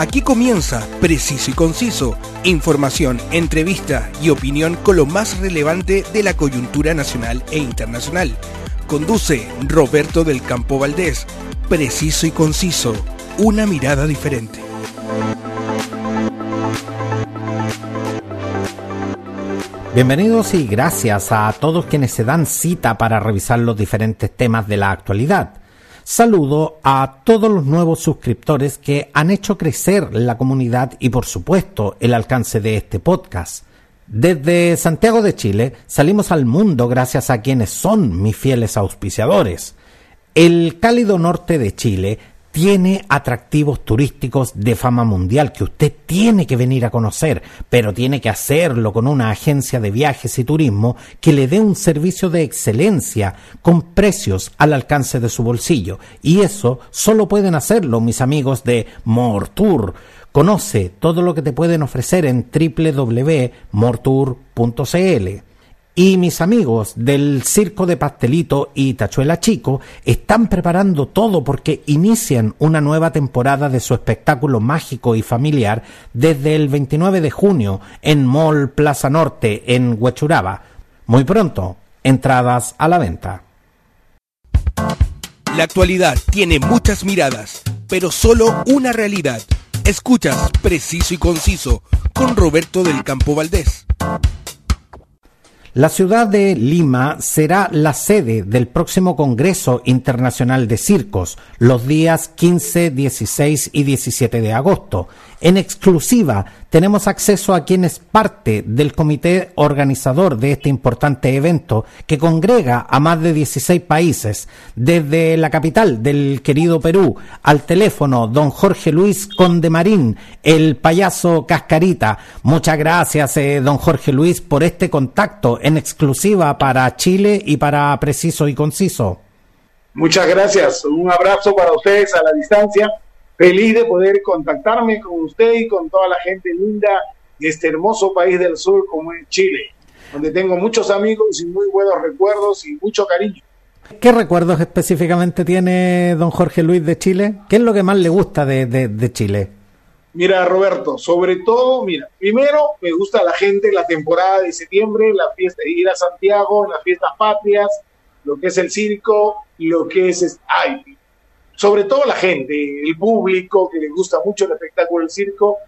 Aquí comienza Preciso y Conciso, información, entrevista y opinión con lo más relevante de la coyuntura nacional e internacional. Conduce Roberto del Campo Valdés. Preciso y Conciso, una mirada diferente. Bienvenidos y gracias a todos quienes se dan cita para revisar los diferentes temas de la actualidad. Saludo a todos los nuevos suscriptores que han hecho crecer la comunidad y por supuesto el alcance de este podcast. Desde Santiago de Chile salimos al mundo gracias a quienes son mis fieles auspiciadores. El cálido norte de Chile tiene atractivos turísticos de fama mundial que usted tiene que venir a conocer, pero tiene que hacerlo con una agencia de viajes y turismo que le dé un servicio de excelencia con precios al alcance de su bolsillo. Y eso solo pueden hacerlo mis amigos de Mortour. Conoce todo lo que te pueden ofrecer en www.mortour.cl. Y mis amigos del Circo de Pastelito y Tachuela Chico están preparando todo porque inician una nueva temporada de su espectáculo mágico y familiar desde el 29 de junio en Mall Plaza Norte en Huechuraba. Muy pronto, entradas a la venta. La actualidad tiene muchas miradas, pero solo una realidad. Escuchas Preciso y Conciso con Roberto del Campo Valdés. La ciudad de Lima será la sede del próximo Congreso Internacional de Circos los días 15, 16 y 17 de agosto. En exclusiva tenemos acceso a quien es parte del comité organizador de este importante evento que congrega a más de 16 países, desde la capital del querido Perú al teléfono don Jorge Luis Condemarín, el payaso Cascarita. Muchas gracias, eh, don Jorge Luis, por este contacto en exclusiva para Chile y para Preciso y Conciso. Muchas gracias. Un abrazo para ustedes a la distancia feliz de poder contactarme con usted y con toda la gente linda de este hermoso país del sur como es Chile, donde tengo muchos amigos y muy buenos recuerdos y mucho cariño. ¿Qué recuerdos específicamente tiene don Jorge Luis de Chile? ¿Qué es lo que más le gusta de, de, Chile? Mira, Roberto, sobre todo, mira, primero me gusta la gente, la temporada de septiembre, la fiesta, ir a Santiago, las fiestas patrias, lo que es el circo, lo que es, ay, sobre todo la gente, el público que le gusta mucho el espectáculo del circo.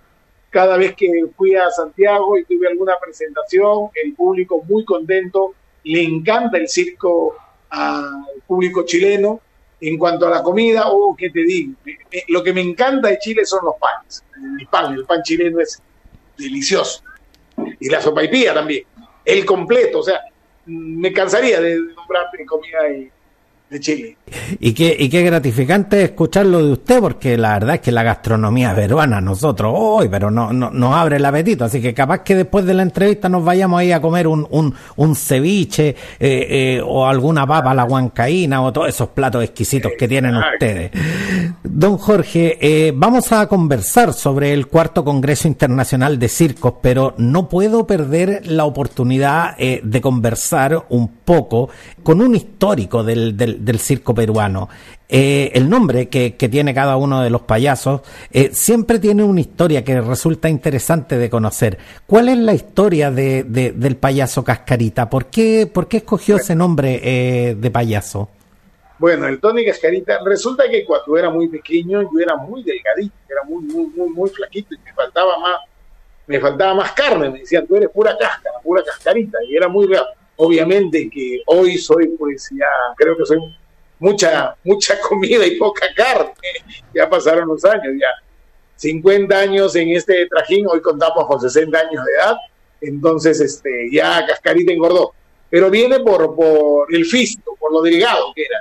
Cada vez que fui a Santiago y tuve alguna presentación, el público muy contento, le encanta el circo al público chileno. En cuanto a la comida, oh, ¿qué te digo? Lo que me encanta de Chile son los panes. El pan, el pan chileno es delicioso. Y la sopaipilla también. El completo, o sea, me cansaría de nombrarte comida y de Chile. Y qué, y qué gratificante escucharlo de usted, porque la verdad es que la gastronomía peruana, nosotros, hoy, pero no, no, nos abre el apetito, así que capaz que después de la entrevista nos vayamos ahí a comer un, un, un ceviche eh, eh, o alguna papa a la huancaína o todos esos platos exquisitos que tienen ustedes. Don Jorge, eh, vamos a conversar sobre el cuarto Congreso Internacional de Circos, pero no puedo perder la oportunidad de conversar un poco con un histórico del, del del circo peruano. Eh, el nombre que, tiene cada uno de los payasos eh, siempre tiene una historia que resulta interesante de conocer. ¿Cuál es la historia de, del payaso Cascarita? ¿Por qué, por qué escogió ese nombre eh, de payaso? Bueno, el Tony Cascarita, resulta que cuando era muy pequeño yo era muy delgadito, era muy, muy, muy, muy flaquito y me faltaba más, me faltaba más carne, me decían, tú eres pura cáscara, pura cascarita, y era muy real obviamente que hoy soy pues ya, creo que soy mucha, mucha comida y poca carne, ya pasaron los años, ya. 50 años en este trajín, hoy contamos con 60 años de edad, entonces este, ya Cascarita engordó, pero viene por, por el físico, por lo delgado que era.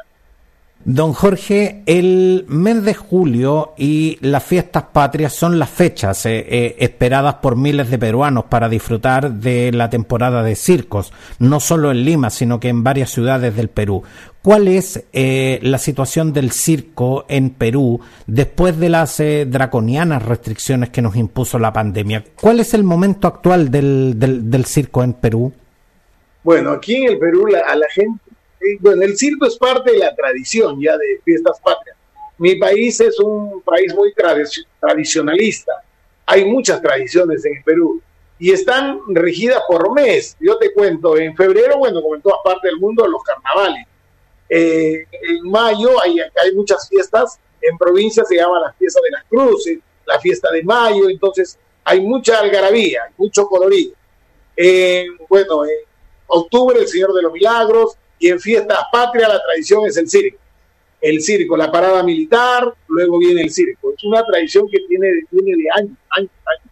Don Jorge, el mes de julio y las fiestas patrias son las fechas eh, eh, esperadas por miles de peruanos para disfrutar de la temporada de circos, no solo en Lima, sino que en varias ciudades del Perú. ¿Cuál es eh, la situación del circo en Perú después de las draconianas restricciones que nos impuso la pandemia? ¿Cuál es el momento actual del, del, circo en Perú? Bueno, aquí en el Perú a la gente bueno, el circo es parte de la tradición ya de fiestas patrias. mi país es un país muy tradicionalista. Hay muchas tradiciones en el Perú y están regidas por mes. Yo te cuento, en febrero, bueno, como en todas partes del mundo, los carnavales. Eh, en mayo hay, hay muchas fiestas, en provincias se llama la fiesta de las cruces, la fiesta de mayo, entonces hay mucha algarabía, mucho colorido. bueno, en octubre el Señor de los Milagros y en fiestas patrias la tradición es el circo. El circo, la parada militar, luego viene el circo. Es una tradición que tiene, tiene de años, años, años.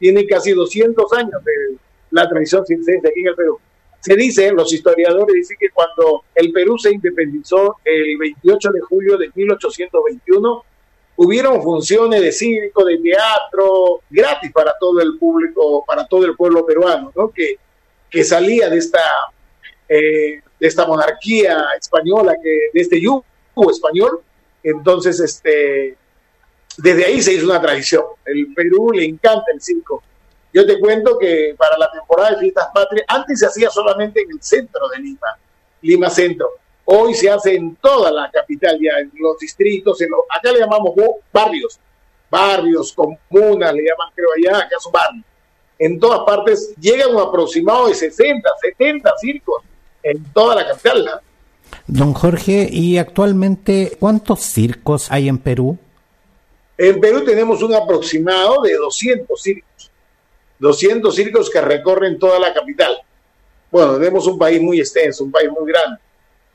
Tiene casi 200 años de la tradición circense aquí en el Perú. Se dice, los historiadores dicen que cuando el Perú se independizó el 28 de julio de 1821, hubieron funciones de circo, de teatro, gratis para todo el público, para todo el pueblo peruano, ¿no? que, que salía de esta, eh, de esta monarquía española, que, de este yugo español. Entonces, este, desde ahí se hizo una tradición. El Perú le encanta el circo. Yo te cuento que para la temporada de fiestas patrias, antes se hacía solamente en el centro de Lima, Lima Centro. Hoy se hace en toda la capital, ya en los distritos, en los, acá le llamamos barrios, barrios, comunas, le llaman creo allá, acá son barrios. En todas partes llega un aproximado de 60, 70 circos en toda la capital. Don Jorge, ¿y actualmente cuántos circos hay en Perú? En Perú tenemos un aproximado de 200 circos. 200 circos que recorren toda la capital. Bueno, tenemos un país muy extenso, un país muy grande.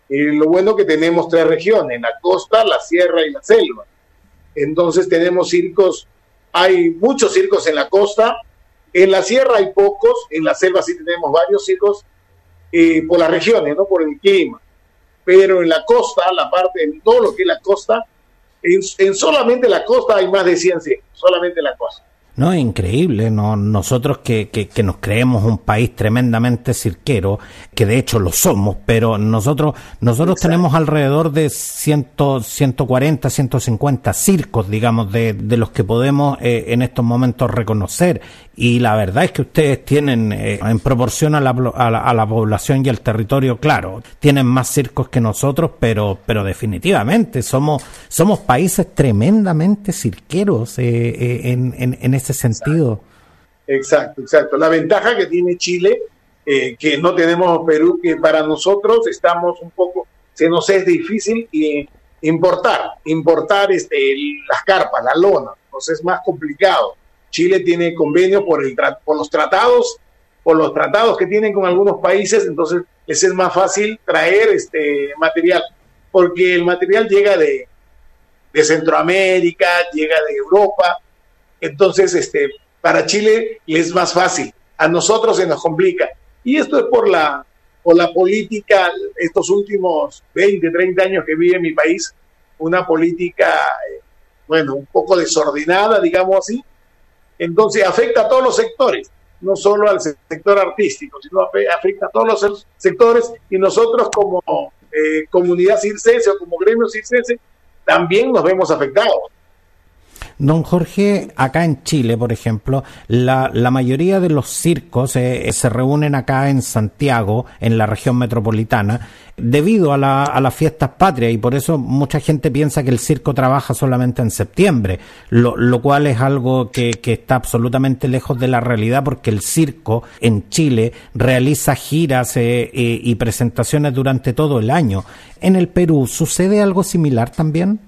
Y lo bueno que tenemos tres regiones, la costa, la sierra y la selva. Entonces tenemos circos, hay muchos circos en la costa, en la sierra hay pocos, en la selva sí tenemos varios circos, eh, por las regiones, no por el clima. Pero en la costa, la parte, en todo lo que es la costa, en, en solamente la costa hay más de 100 circos, solamente la costa. No, increíble. No, nosotros que, que, nos creemos un país tremendamente cirquero, que de hecho lo somos, pero nosotros, nosotros tenemos alrededor de 100, 140, 150 circos, digamos, de, de los que podemos eh, en estos momentos reconocer. Y la verdad es que ustedes tienen, eh, en proporción a la, a, la, población y al territorio, claro, tienen más circos que nosotros, pero, pero definitivamente somos, somos países tremendamente cirqueros eh, en, en, en ese sentido. Exacto, exacto. La ventaja que tiene Chile, eh, que no tenemos Perú, que para nosotros estamos un poco, se nos es difícil importar, importar este, las carpas, la lona, nos es más complicado. Chile tiene convenio por, el, por los tratados, por los tratados que tienen con algunos países, entonces les es más fácil traer este material, porque el material llega de, de Centroamérica, llega de Europa, entonces, este, para Chile le es más fácil, a nosotros se nos complica. Y esto es por la, por la política, estos últimos 20, 30 años que vive mi país, una política, eh, bueno, un poco desordenada, digamos así. Entonces afecta a todos los sectores, no solo al sector artístico, sino afecta a todos los sectores y nosotros como eh, comunidad circense o como gremio circense también nos vemos afectados. Don Jorge, acá en Chile, por ejemplo, la, la mayoría de los circos eh, se reúnen acá en Santiago, en la región metropolitana, debido a, la, a las fiestas patrias y por eso mucha gente piensa que el circo trabaja solamente en septiembre, lo, lo cual es algo que, que está absolutamente lejos de la realidad porque el circo en Chile realiza giras eh, y presentaciones durante todo el año. ¿En el Perú sucede algo similar también?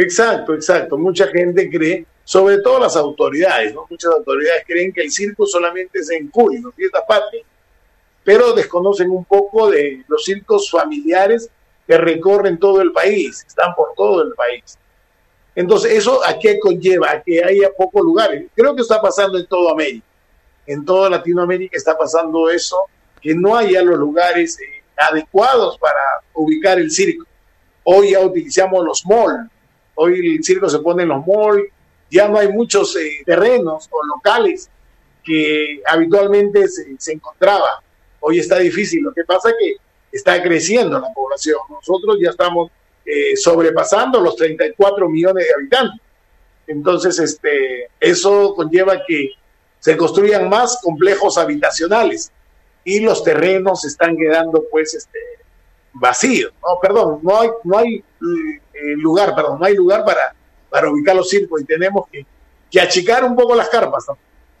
Exacto, exacto. Mucha gente cree, sobre todo las autoridades, ¿no? Muchas autoridades creen que el circo solamente es en julio, fiestas patrias, pero desconocen un poco de los circos familiares que recorren todo el país, están por todo el país. Entonces, ¿eso a qué conlleva? A que haya pocos lugares. Creo que está pasando en toda América. En toda Latinoamérica está pasando eso, que no haya los lugares eh, adecuados para ubicar el circo. Hoy ya utilizamos los malls, Hoy el circo se pone en los malls, ya no hay muchos eh, terrenos o locales que habitualmente se, encontraba. Hoy está difícil. Lo que pasa es que está creciendo la población. Nosotros ya estamos eh, sobrepasando los 34 millones de habitantes. Entonces, este, eso conlleva que se construyan más complejos habitacionales y los terrenos están quedando, pues, este, vacíos. No, perdón, no hay, no hay lugar, perdón, no hay lugar para, para ubicar los circos y tenemos que, que achicar un poco las carpas.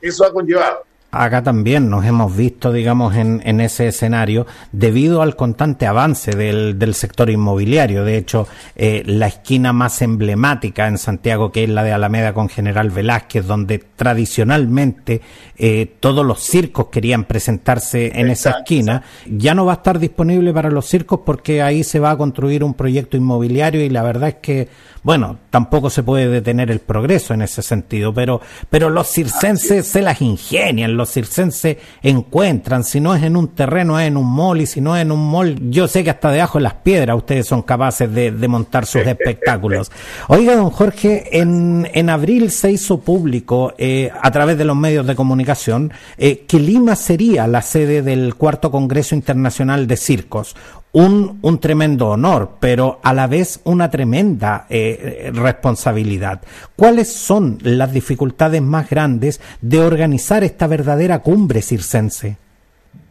Eso ha conllevado acá también nos hemos visto, digamos, en, en ese escenario debido al constante avance del, del sector inmobiliario. De hecho, eh, la esquina más emblemática en Santiago, que es la de Alameda con General Velázquez, donde tradicionalmente eh, todos los circos querían presentarse en esa esquina, ya no va a estar disponible para los circos porque ahí se va a construir un proyecto inmobiliario y la verdad es que bueno, tampoco se puede detener el progreso en ese sentido, pero, pero los circenses se las ingenian, los circenses encuentran, si no es en un terreno, es en un mall, y si no es en un mall, yo sé que hasta debajo de las piedras ustedes son capaces de, montar sus espectáculos. Oiga, don Jorge, en, en abril se hizo público eh, a través de los medios de comunicación eh, que Lima sería la sede del cuarto Congreso Internacional de Circos un, un tremendo honor, pero a la vez una tremenda eh, responsabilidad. ¿Cuáles son las dificultades más grandes de organizar esta verdadera cumbre circense?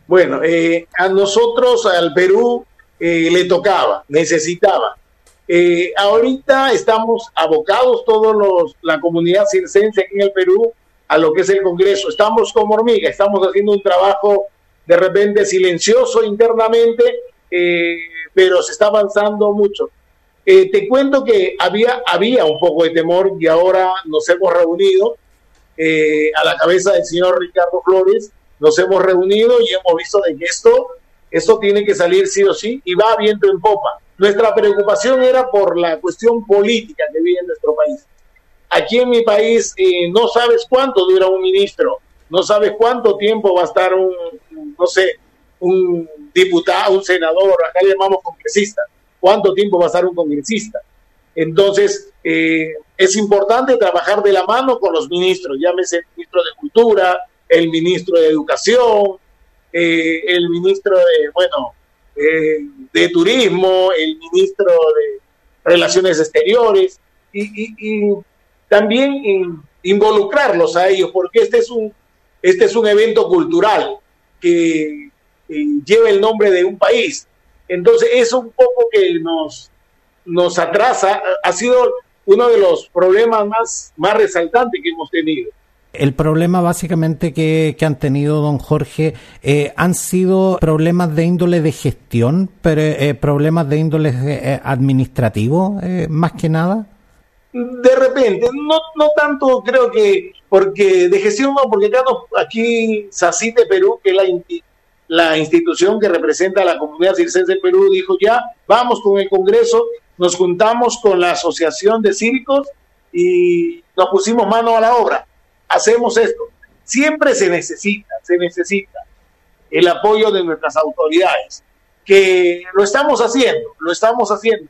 Bueno, eh, a nosotros, al Perú, eh, le tocaba, necesitaba. ahorita estamos abocados todos los, la comunidad circense aquí en el Perú a lo que es el Congreso. Estamos como hormiga, estamos haciendo un trabajo de repente silencioso internamente, eh, pero se está avanzando mucho. Eh, te cuento que había, había un poco de temor y ahora nos hemos reunido eh, a la cabeza del señor Ricardo Flores, nos hemos reunido y hemos visto de que esto, esto tiene que salir sí o sí y va viento en popa. Nuestra preocupación era por la cuestión política que vive en nuestro país. Aquí en mi país no sabes cuánto dura un ministro, no sabes cuánto tiempo va a estar un, no sé, un diputado, un senador, acá llamamos congresista. ¿Cuánto tiempo va a estar un congresista? Entonces, eh, es importante trabajar de la mano con los ministros, llámese el ministro de Cultura, el ministro de Educación, eh, el ministro de, bueno, eh, de Turismo, el ministro de Relaciones Exteriores, y también involucrarlos a ellos, porque este es un, este es un evento cultural que lleva el nombre de un país. Entonces, eso un poco que nos, nos atrasa, ha sido uno de los problemas más, más resaltantes que hemos tenido. El problema básicamente que, han tenido, don Jorge, eh, han sido problemas de índole de gestión, pero eh, problemas de índole eh, administrativo, más que nada. De repente, no, no tanto creo que, porque de gestión no, porque acá aquí SACITE Perú, que es la, la institución que representa a la comunidad circense del Perú dijo ya, vamos con el Congreso, nos juntamos con la Asociación de Círicos y nos pusimos mano a la obra. Hacemos esto. Siempre se necesita, se necesita el apoyo de nuestras autoridades, que lo estamos haciendo, lo estamos haciendo.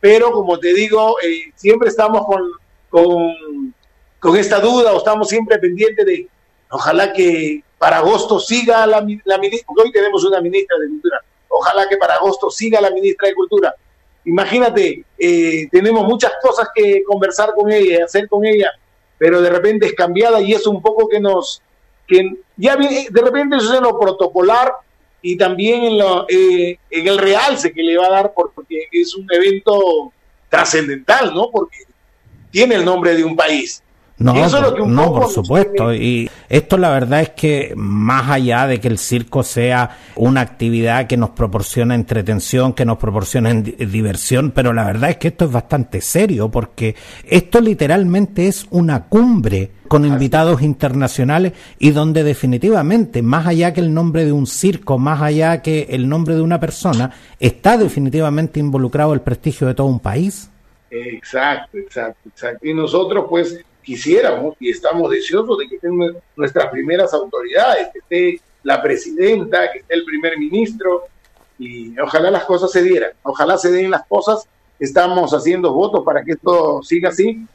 Pero como te digo, eh, siempre estamos con, con, con esta duda o estamos siempre pendientes de, ojalá que para agosto siga la, la ministra, hoy tenemos una ministra de Cultura, ojalá que para agosto siga la ministra de Cultura. Imagínate, eh, tenemos muchas cosas que conversar con ella, hacer con ella, pero de repente es cambiada y es un poco que nos, que ya de repente eso es en lo protocolar y también en, lo, eh, en el realce que le va a dar porque es un evento trascendental, ¿no? Porque tiene el nombre de un país. No, por, no, por supuesto. Y esto la verdad es que más allá de que el circo sea una actividad que nos proporciona entretención, que nos proporciona diversión, pero la verdad es que esto es bastante serio porque esto literalmente es una cumbre con invitados internacionales y donde definitivamente, más allá que el nombre de un circo, más allá que el nombre de una persona, está definitivamente involucrado el prestigio de todo un país. Exacto, exacto, exacto. Y nosotros pues quisiéramos y estamos deseosos de que estén nuestras primeras autoridades, que esté la presidenta, que esté el primer ministro, y ojalá las cosas se dieran, ojalá se den las cosas, estamos haciendo votos para que esto siga así.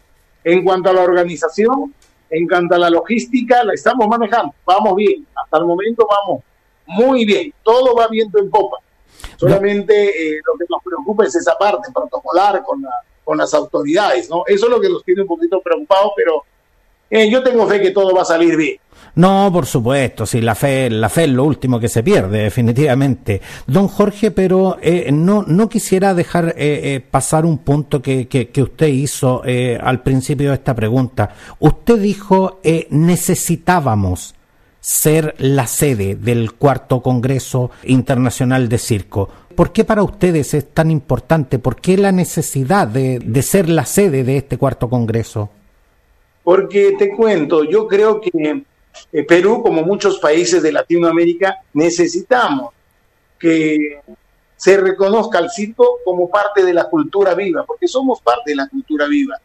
En cuanto a la organización, en cuanto a la logística, la estamos manejando, vamos bien, hasta el momento vamos muy bien, todo va viento en popa. Solamente eh, lo que nos preocupa es esa parte protocolar con la con las autoridades, ¿no? Eso es lo que nos tiene un poquito preocupados, pero eh, yo tengo fe que todo va a salir bien. No, por supuesto, sí, la fe, la fe es lo último que se pierde, definitivamente. Don Jorge, pero eh, no, no quisiera dejar eh, eh, pasar un punto que, que, que usted hizo al principio de esta pregunta. Usted dijo necesitábamos ser la sede del cuarto Congreso Internacional de Circo. ¿Por qué para ustedes es tan importante? ¿Por qué la necesidad de, ser la sede de este cuarto Congreso? Porque te cuento, yo creo que eh, Perú, como muchos países de Latinoamérica, necesitamos que se reconozca al circo como parte de la cultura viva, porque somos parte de la cultura viva.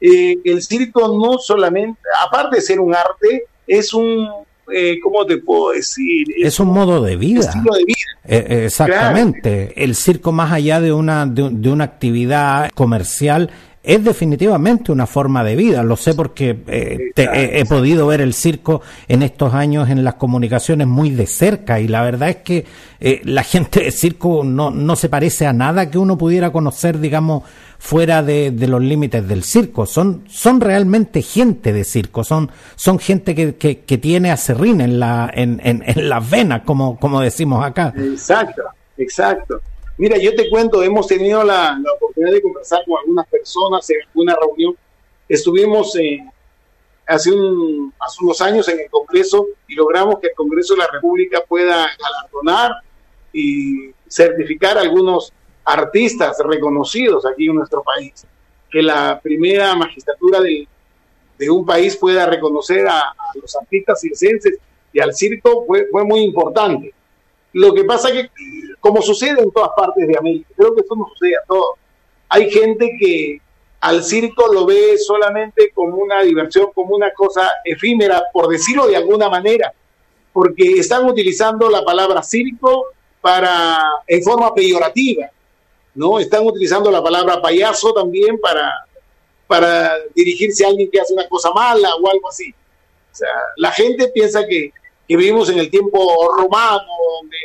Eh, el circo no solamente, aparte de ser un arte, es un, eh, ¿cómo te puedo decir? Es, un modo de vida. Estilo de vida. Eh, exactamente. El circo, más allá de una, de una actividad comercial, es definitivamente una forma de vida. Lo sé porque eh, he, podido ver el circo en estos años en las comunicaciones muy de cerca y la verdad es que eh, la gente de circo no, no se parece a nada que uno pudiera conocer, digamos, fuera de, los límites del circo. Son, son realmente gente de circo, son, son gente que, que, tiene acerrín en, la, en, en, en las venas, como, como decimos acá. Exacto, exacto. Mira, yo te cuento, hemos tenido la, oportunidad de conversar con algunas personas en una reunión. Estuvimos eh, hace, un, hace unos años en el Congreso y logramos que el Congreso de la República pueda galardonar y certificar a algunos artistas reconocidos aquí en nuestro país. Que la primera magistratura de, de un país pueda reconocer a, los artistas circenses y al circo fue, fue muy importante. Lo que pasa que como sucede en todas partes de América, creo que esto no sucede a todos. Hay gente que al circo lo ve solamente como una diversión, como una cosa efímera, por decirlo de alguna manera, porque están utilizando la palabra circo para en forma peyorativa, ¿no? Están utilizando la palabra payaso también para, para dirigirse a alguien que hace una cosa mala o algo así. O sea, la gente piensa que, que vivimos en el tiempo romano, donde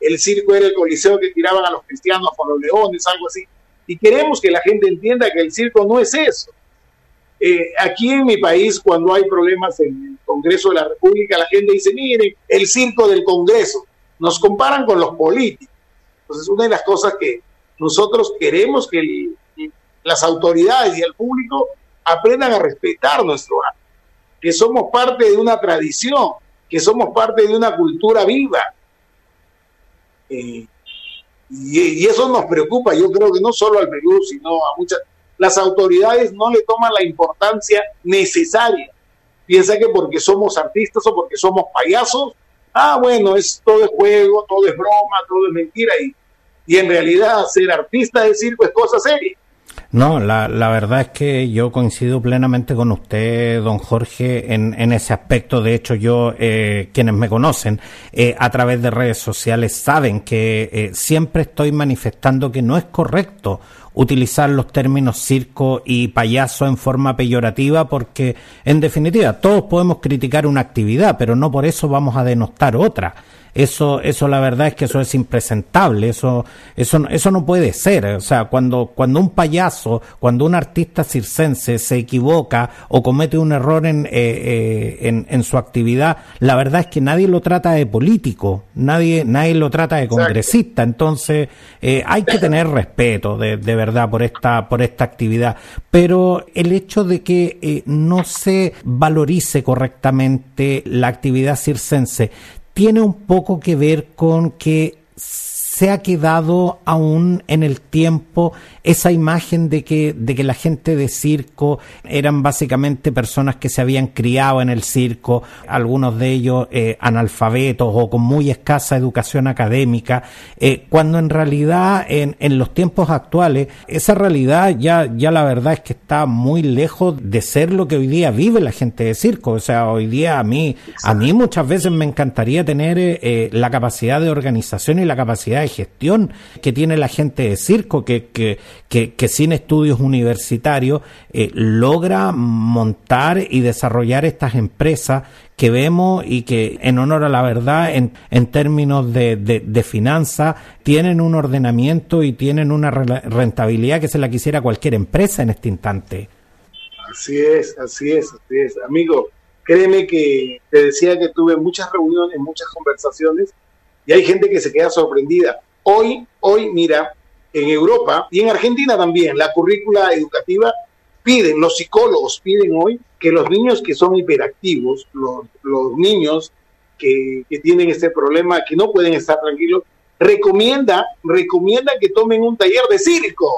el circo era el coliseo que tiraban a los cristianos con los leones, algo así. Y queremos que la gente entienda que el circo no es eso. Eh, aquí en mi país, cuando hay problemas en el Congreso de la República, la gente dice, miren, el circo del Congreso. Nos comparan con los políticos. Entonces, una de las cosas que nosotros queremos que las autoridades y el público aprendan a respetar nuestro arte, que somos parte de una tradición, que somos parte de una cultura viva, eh, y, eso nos preocupa, yo creo que no solo al Perú, sino a muchas... Las autoridades no le toman la importancia necesaria. Piensa que porque somos artistas o porque somos payasos, ah, bueno, es todo es juego, todo es broma, todo es mentira. Y, y en realidad ser artista de circo es cosa seria. No, la, la verdad es que yo coincido plenamente con usted, don Jorge, en, ese aspecto. De hecho, yo, eh, quienes me conocen eh, a través de redes sociales, saben que eh, siempre estoy manifestando que no es correcto utilizar los términos circo y payaso en forma peyorativa porque, en definitiva, todos podemos criticar una actividad, pero no por eso vamos a denostar otra eso, eso la verdad es que eso es impresentable, eso, eso, eso no puede ser. O sea, cuando, cuando un payaso, cuando un artista circense se equivoca o comete un error en, eh, eh, en, en, su actividad, la verdad es que nadie lo trata de político, nadie, nadie lo trata de congresista. Entonces, eh, hay que tener respeto de, de, verdad por esta, por esta actividad. Pero el hecho de que no se valorice correctamente la actividad circense tiene un poco que ver con que se ha quedado aún en el tiempo esa imagen de que, de que la gente de circo eran básicamente personas que se habían criado en el circo, algunos de ellos eh, analfabetos o con muy escasa educación académica, eh, cuando en realidad en, en, los tiempos actuales esa realidad ya, ya la verdad es que está muy lejos de ser lo que hoy día vive la gente de circo. O sea, hoy día a mí, a mí muchas veces me encantaría tener eh, la capacidad de organización y la capacidad de gestión que tiene la gente de circo, que, que, que, sin estudios universitarios eh, logra montar y desarrollar estas empresas que vemos y que, en honor a la verdad, en, en términos de, de, de finanzas, tienen un ordenamiento y tienen una rentabilidad que se la quisiera cualquier empresa en este instante. Así es, así es, así es. Amigo, créeme que te decía que tuve muchas reuniones, muchas conversaciones y hay gente que se queda sorprendida. Hoy, hoy, mira, en Europa y en Argentina también, la currícula educativa piden, los psicólogos piden hoy que los niños que son hiperactivos, los, niños que, que, tienen este problema, que no pueden estar tranquilos, recomienda, recomienda que tomen un taller de circo.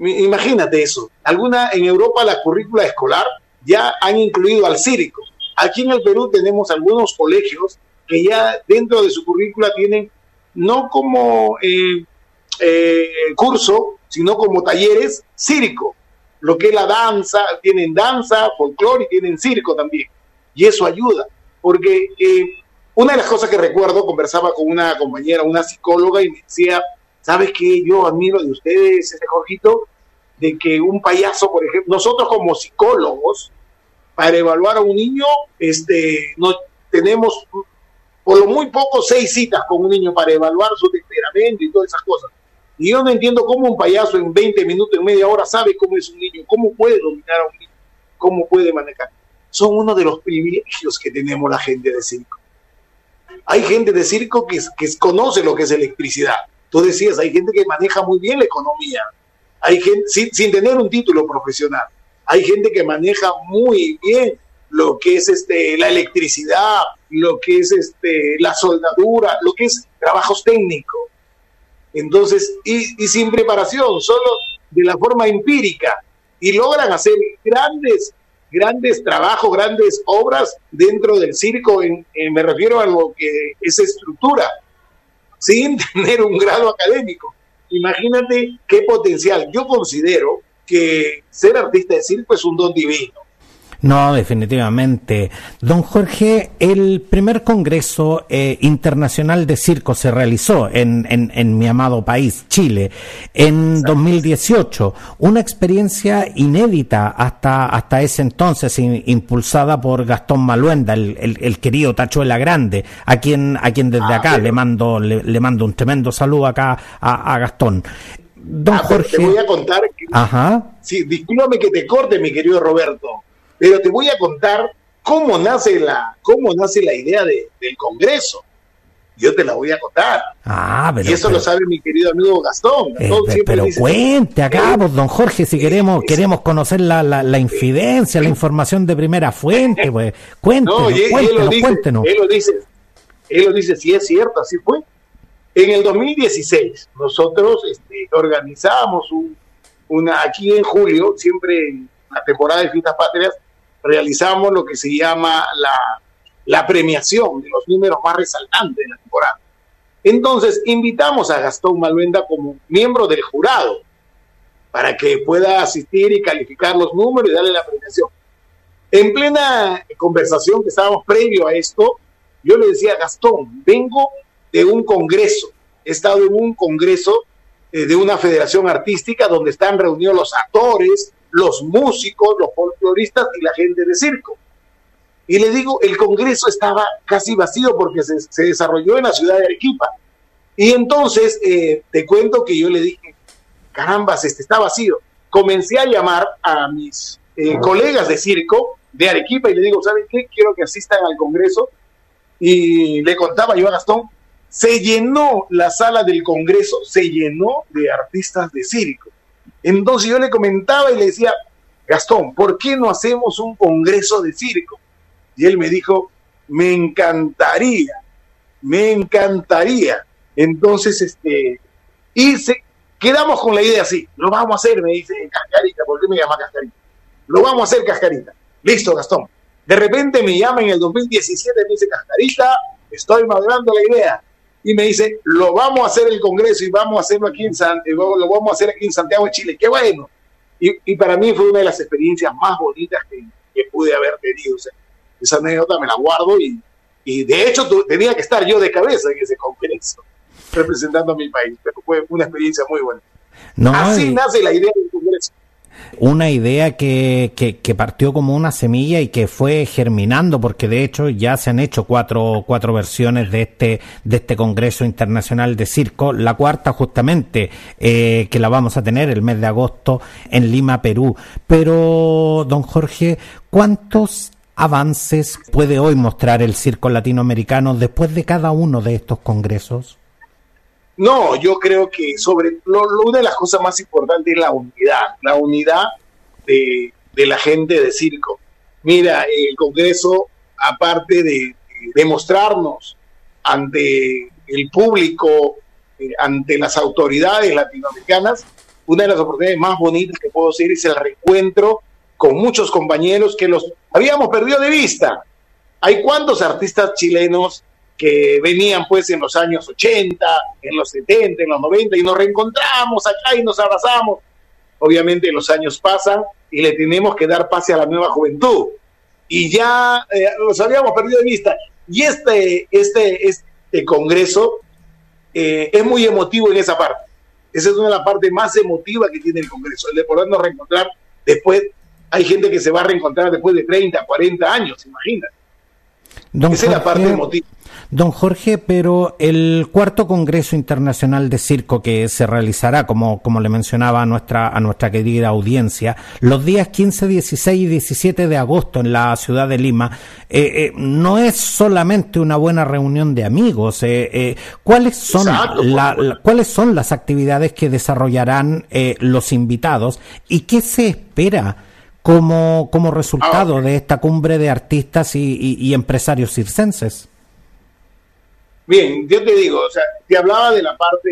Imagínate eso. Alguna en Europa la currícula escolar ya han incluido al circo. Aquí en el Perú tenemos algunos colegios que ya dentro de su currícula tienen no como eh, eh, curso, sino como talleres circo. Lo que es la danza, tienen danza, folclore y tienen circo también. Y eso ayuda, porque eh, una de las cosas que recuerdo, conversaba con una compañera, una psicóloga, y me decía, ¿sabes qué? Yo admiro de ustedes, ese Jorgito, de que un payaso, por ejemplo, nosotros como psicólogos, para evaluar a un niño, este, no tenemos por lo muy poco seis citas con un niño para evaluar su temperamento y todas esas cosas. Y yo no entiendo cómo un payaso en 20 minutos, en media hora, sabe cómo es un niño, cómo puede dominar a un niño, cómo puede manejar. Son uno de los privilegios que tenemos la gente de circo. Hay gente de circo que, que conoce lo que es electricidad. Tú decías, hay gente que maneja muy bien la economía. Hay gente, sin, sin tener un título profesional. Hay gente que maneja muy bien lo que es este, la electricidad, lo que es este, la soldadura, lo que es trabajos técnicos. Entonces, y, sin preparación, solo de la forma empírica, y logran hacer grandes, grandes trabajos, grandes obras dentro del circo, en, en, me refiero a lo que es estructura, sin tener un grado académico. Imagínate qué potencial. Yo considero que ser artista de circo es un don divino. No, definitivamente. Don Jorge, el primer Congreso eh, Internacional de Circo se realizó en, en, en mi amado país, Chile, en Exacto. 2018. Una experiencia inédita hasta, hasta ese entonces, in, impulsada por Gastón Maluenda, el, el, el, querido Tachuela Grande, a quien, a quien desde ah, acá pero... le, mando, le, le, mando un tremendo saludo acá a, a Gastón. Don ah, Jorge. Te voy a contar. Que, Ajá. Sí, discúlpame que te corte, mi querido Roberto pero te voy a contar cómo nace la, cómo nace la idea de, del Congreso. Yo te la voy a contar. Ah, pero, y eso pero, lo sabe mi querido amigo Gastón. Eh, pero dice, cuente acá, eh, pues, don Jorge, si queremos eh, queremos conocer la, la, la infidencia, la información de primera fuente, pues cuéntenos, no, y, cuéntenos, él lo dice, cuéntenos. Él lo dice, él lo dice, sí es cierto, así fue. En el 2016 nosotros este, organizamos un, una, aquí en julio, siempre en la temporada de fiestas patrias, realizamos lo que se llama la, la premiación de los números más resaltantes de la temporada. Entonces, invitamos a Gastón Maluenda como miembro del jurado para que pueda asistir y calificar los números y darle la premiación. En plena conversación que estábamos previo a esto, yo le decía Gastón, vengo de un congreso, he estado en un congreso eh, de una federación artística donde están reunidos los actores, los músicos, los folcloristas y la gente de circo. Y le digo, el Congreso estaba casi vacío porque se, se desarrolló en la ciudad de Arequipa. Y entonces eh, te cuento que yo le dije, carambas, este está vacío. Comencé a llamar a mis eh, colegas de circo de Arequipa y le digo, ¿saben qué? Quiero que asistan al Congreso. Y le contaba yo a Gastón, se llenó la sala del Congreso, se llenó de artistas de circo. Entonces yo le comentaba y le decía, Gastón, ¿por qué no hacemos un congreso de circo? Y él me dijo, me encantaría, me encantaría. Entonces, este, y se, quedamos con la idea así, lo vamos a hacer, me dice Cascarita, ¿por qué me llama Cascarita? Lo vamos a hacer Cascarita. Listo, Gastón. De repente me llama en el 2017, me dice Cascarita, estoy madurando la idea y me dice, lo vamos a hacer el Congreso y vamos a hacerlo aquí en San, eh, lo vamos a hacer aquí en Santiago de Chile. Qué bueno. Y, y para mí fue una de las experiencias más bonitas que, que pude haber tenido. O sea, esa anécdota me la guardo y, y de hecho tu, tenía que estar yo de cabeza en ese Congreso, representando a mi país, pero fue una experiencia muy buena. No, Así y... nace la idea del Congreso una idea que, que, que, partió como una semilla y que fue germinando, porque de hecho ya se han hecho cuatro, cuatro versiones de este, de este Congreso Internacional de Circo, la cuarta justamente, eh, que la vamos a tener el mes de agosto en Lima, Perú. Pero, don Jorge, ¿cuántos avances puede hoy mostrar el circo latinoamericano después de cada uno de estos congresos? No, yo creo que sobre lo, una de las cosas más importantes es la unidad, la unidad de, de la gente de circo. Mira, el Congreso, aparte de demostrarnos ante el público, eh, ante las autoridades latinoamericanas, una de las oportunidades más bonitas que puedo decir es el reencuentro con muchos compañeros que los habíamos perdido de vista. Hay cuantos artistas chilenos que venían pues en los años 80, en los 70, en los 90 y nos reencontramos acá y nos abrazamos. Obviamente los años pasan y le tenemos que dar pase a la nueva juventud. Y ya eh, los habíamos perdido de vista. Y este, este, este congreso eh, es muy emotivo en esa parte. Esa es una de las partes más emotivas que tiene el congreso, el de podernos reencontrar después. Hay gente que se va a reencontrar después de 30, 40 años, imagínate. Esa es la parte emotiva. Don Jorge, pero el cuarto Congreso Internacional de Circo que se realizará, como, como le mencionaba a nuestra, a nuestra querida audiencia, los días 15, 16 y 17 de agosto en la ciudad de Lima, eh, eh, no es solamente una buena reunión de amigos. Eh, ¿cuáles, son ¿Cuáles son las actividades que desarrollarán los invitados y qué se espera? Como, como resultado ah, de esta cumbre de artistas y, y empresarios circenses. Bien, yo te digo, o sea, te hablaba de la parte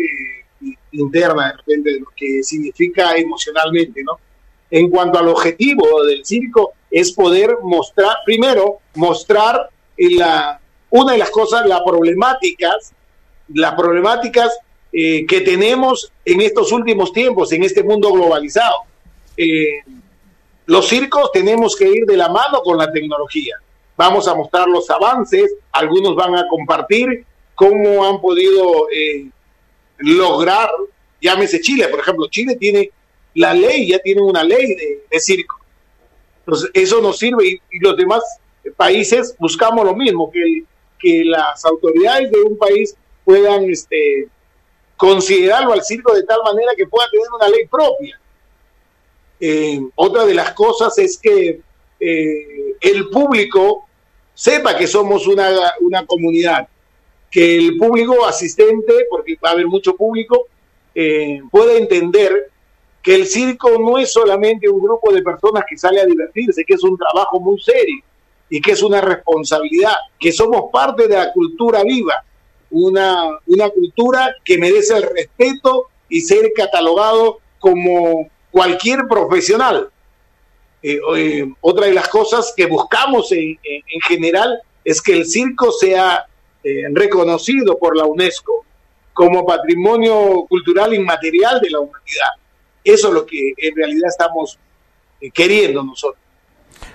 interna, de repente, lo que significa emocionalmente, ¿no? En cuanto al objetivo del circo, es poder mostrar, primero, mostrar la, una de las cosas, las problemáticas, las problemáticas eh, que tenemos en estos últimos tiempos, en este mundo globalizado. Eh, los circos tenemos que ir de la mano con la tecnología. Vamos a mostrar los avances, algunos van a compartir cómo han podido eh, lograr, llámese Chile, por ejemplo, Chile tiene la ley, ya tiene una ley de, circo. Entonces, eso nos sirve y, los demás países buscamos lo mismo, que, que las autoridades de un país puedan este, considerarlo al circo de tal manera que pueda tener una ley propia. Eh, otra de las cosas es que eh, el público sepa que somos una, una comunidad, que el público asistente, porque va a haber mucho público, eh, pueda entender que el circo no es solamente un grupo de personas que sale a divertirse, que es un trabajo muy serio y que es una responsabilidad, que somos parte de la cultura viva, una, una cultura que merece el respeto y ser catalogado como cualquier profesional. Eh, eh, otra de las cosas que buscamos en, en general es que el circo sea eh, reconocido por la UNESCO como patrimonio cultural inmaterial de la humanidad. Eso es lo que en realidad estamos eh, queriendo nosotros.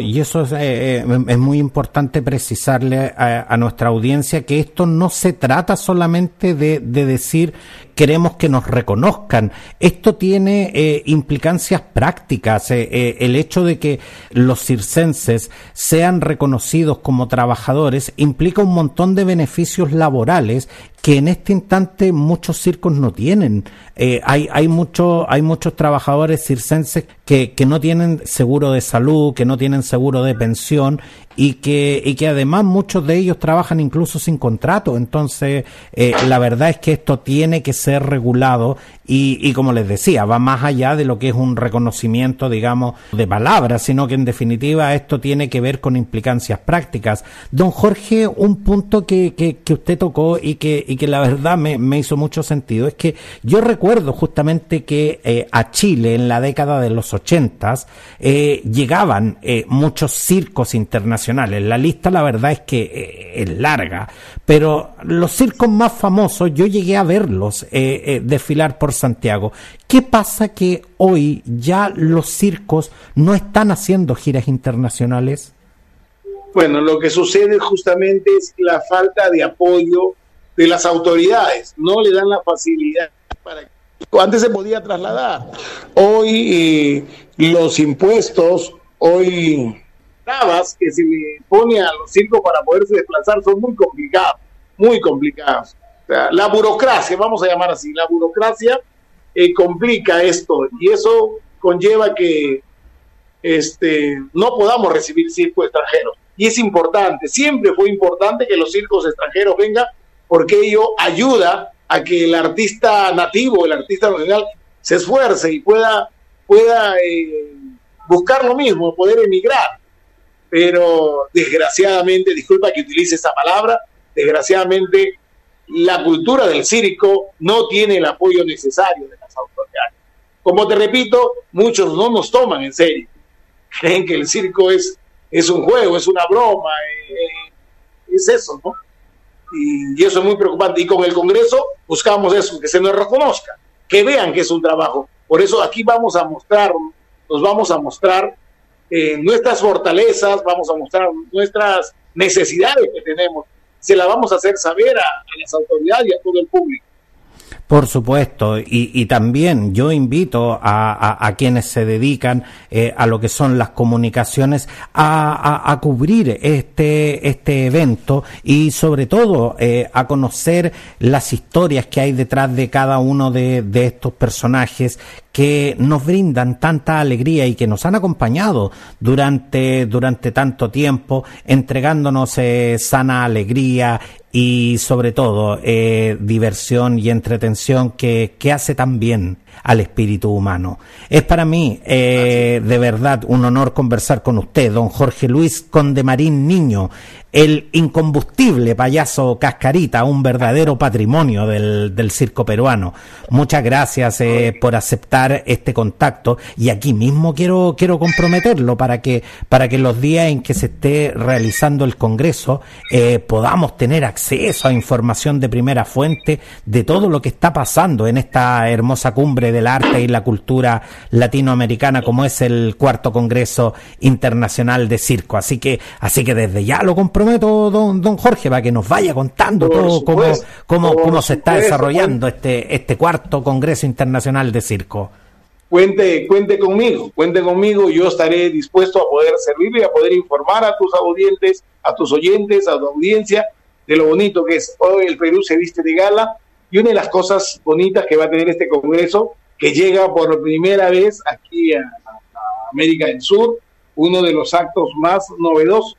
Y eso es, eh, es, muy importante precisarle a, nuestra audiencia que esto no se trata solamente de, de decir queremos que nos reconozcan. Esto tiene eh, implicancias prácticas. Eh, eh, el hecho de que los circenses sean reconocidos como trabajadores implica un montón de beneficios laborales que en este instante muchos circos no tienen. hay, hay, mucho, hay muchos trabajadores circenses que, no tienen seguro de salud, que no tienen seguro de pensión y que, y que además muchos de ellos trabajan incluso sin contrato. Entonces, eh, la verdad es que esto tiene que ser regulado y, y como les decía, va más allá de lo que es un reconocimiento, digamos, de palabras, sino que en definitiva esto tiene que ver con implicancias prácticas. Don Jorge, un punto que, que, que usted tocó y que, y que la verdad me, me hizo mucho sentido es que yo recuerdo justamente que eh, a Chile en la década de los ochentas eh, llegaban eh, muchos circos internacionales la lista la verdad es que eh, es larga, pero los circos más famosos yo llegué a verlos eh, desfilar por Santiago. ¿Qué pasa que hoy ya los circos no están haciendo giras internacionales? Bueno, lo que sucede justamente es la falta de apoyo de las autoridades. No le dan la facilidad para antes se podía trasladar. Hoy los impuestos, hoy que se le pone a los circos para poderse desplazar son muy complicados, muy complicados. la burocracia, vamos a llamar así, la burocracia eh, complica esto y eso conlleva que este, no podamos recibir circo extranjeros. y es importante, siempre fue importante que los circos extranjeros vengan porque ello ayuda a que el artista nativo, el artista nacional, se esfuerce y pueda, pueda eh, buscar lo mismo, poder emigrar. Pero desgraciadamente, disculpa que utilice esa palabra, desgraciadamente la cultura del circo no tiene el apoyo necesario de las autoridades. Como te repito, muchos no nos toman en serio. Creen que el circo es, es un juego, es una broma, eh, es eso, ¿no? Y, eso es muy preocupante. Y con el Congreso buscamos eso, que se nos reconozca, que vean que es un trabajo. Por eso aquí vamos a mostrar, nos vamos a mostrar eh, nuestras fortalezas, vamos a mostrar nuestras necesidades que tenemos. Se la vamos a hacer saber a, a las autoridades y a todo el público. Por supuesto, y, y, también yo invito a, a, a quienes se dedican eh, a lo que son las comunicaciones a, a cubrir este, este evento y sobre todo eh, a conocer las historias que hay detrás de cada uno de, de estos personajes que nos brindan tanta alegría y que nos han acompañado durante, durante tanto tiempo, entregándonos eh, sana alegría y sobre todo eh, diversión y entretención que, que hace tan bien al espíritu humano. Es para mí eh, de verdad un honor conversar con usted, don Jorge Luis Condemarín Niño, el incombustible payaso Cascarita, un verdadero patrimonio del, del circo peruano. Muchas gracias eh, por aceptar este contacto y aquí mismo quiero, quiero comprometerlo para que, para que los días en que se esté realizando el Congreso eh, podamos tener acceso a información de primera fuente de todo lo que está pasando en esta hermosa cumbre del arte y la cultura latinoamericana como es el cuarto Congreso Internacional de Circo. Así que, así que desde ya lo comprometo prometo, don, don Jorge, para que nos vaya contando por todo supuesto, cómo, cómo, cómo se está supuesto, desarrollando este, este cuarto Congreso Internacional de Circo. Cuente, cuente conmigo, cuente conmigo, yo estaré dispuesto a poder servirle, a poder informar a tus audientes, a tus oyentes, a tu audiencia, de lo bonito que es. Hoy el Perú se viste de gala y una de las cosas bonitas que va a tener este Congreso, que llega por primera vez aquí a, América del Sur, uno de los actos más novedosos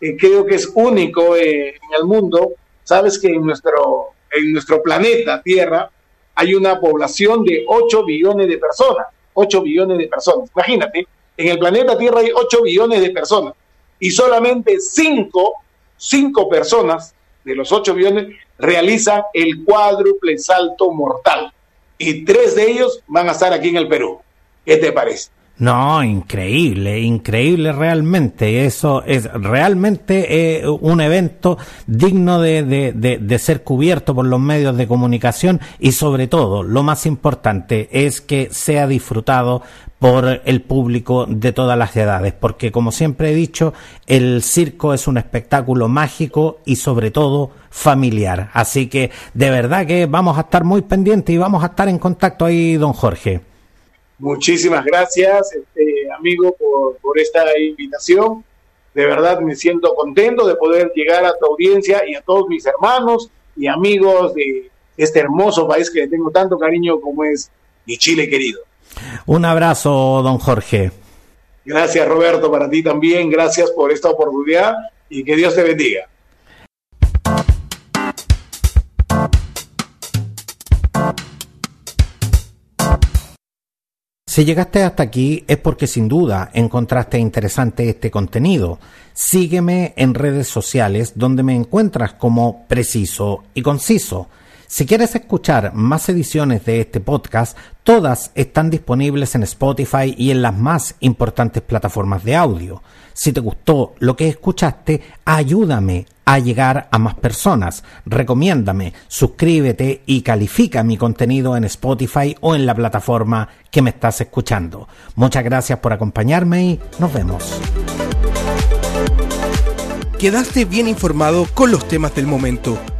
eh, creo que es único eh, en el mundo. Sabes que en nuestro, en nuestro planeta Tierra hay una población de 8 billones de personas. 8 billones de personas. Imagínate, en el planeta Tierra hay 8 billones de personas y solamente 5, 5 personas de los 8 billones realizan el cuádruple salto mortal. Y tres de ellos van a estar aquí en el Perú. ¿Qué te parece? No, increíble, increíble realmente. Eso es realmente eh, un evento digno de, de, de, ser cubierto por los medios de comunicación y sobre todo, lo más importante es que sea disfrutado por el público de todas las edades, porque como siempre he dicho, el circo es un espectáculo mágico y sobre todo familiar. Así que de verdad que vamos a estar muy pendientes y vamos a estar en contacto ahí, don Jorge. Muchísimas gracias, este, amigo, por, por, esta invitación. De verdad me siento contento de poder llegar a tu audiencia y a todos mis hermanos y amigos de este hermoso país que tengo tanto cariño como es mi Chile querido. Un abrazo, don Jorge. Gracias, Roberto, para ti también. Gracias por esta oportunidad y que Dios te bendiga. Si llegaste hasta aquí es porque sin duda encontraste interesante este contenido. Sígueme en redes sociales donde me encuentras como preciso y conciso. Si quieres escuchar más ediciones de este podcast, todas están disponibles en Spotify y en las más importantes plataformas de audio. Si te gustó lo que escuchaste, ayúdame a llegar a más personas. Recomiéndame, suscríbete y califica mi contenido en Spotify o en la plataforma que me estás escuchando. Muchas gracias por acompañarme y nos vemos. Quedaste bien informado con los temas del momento,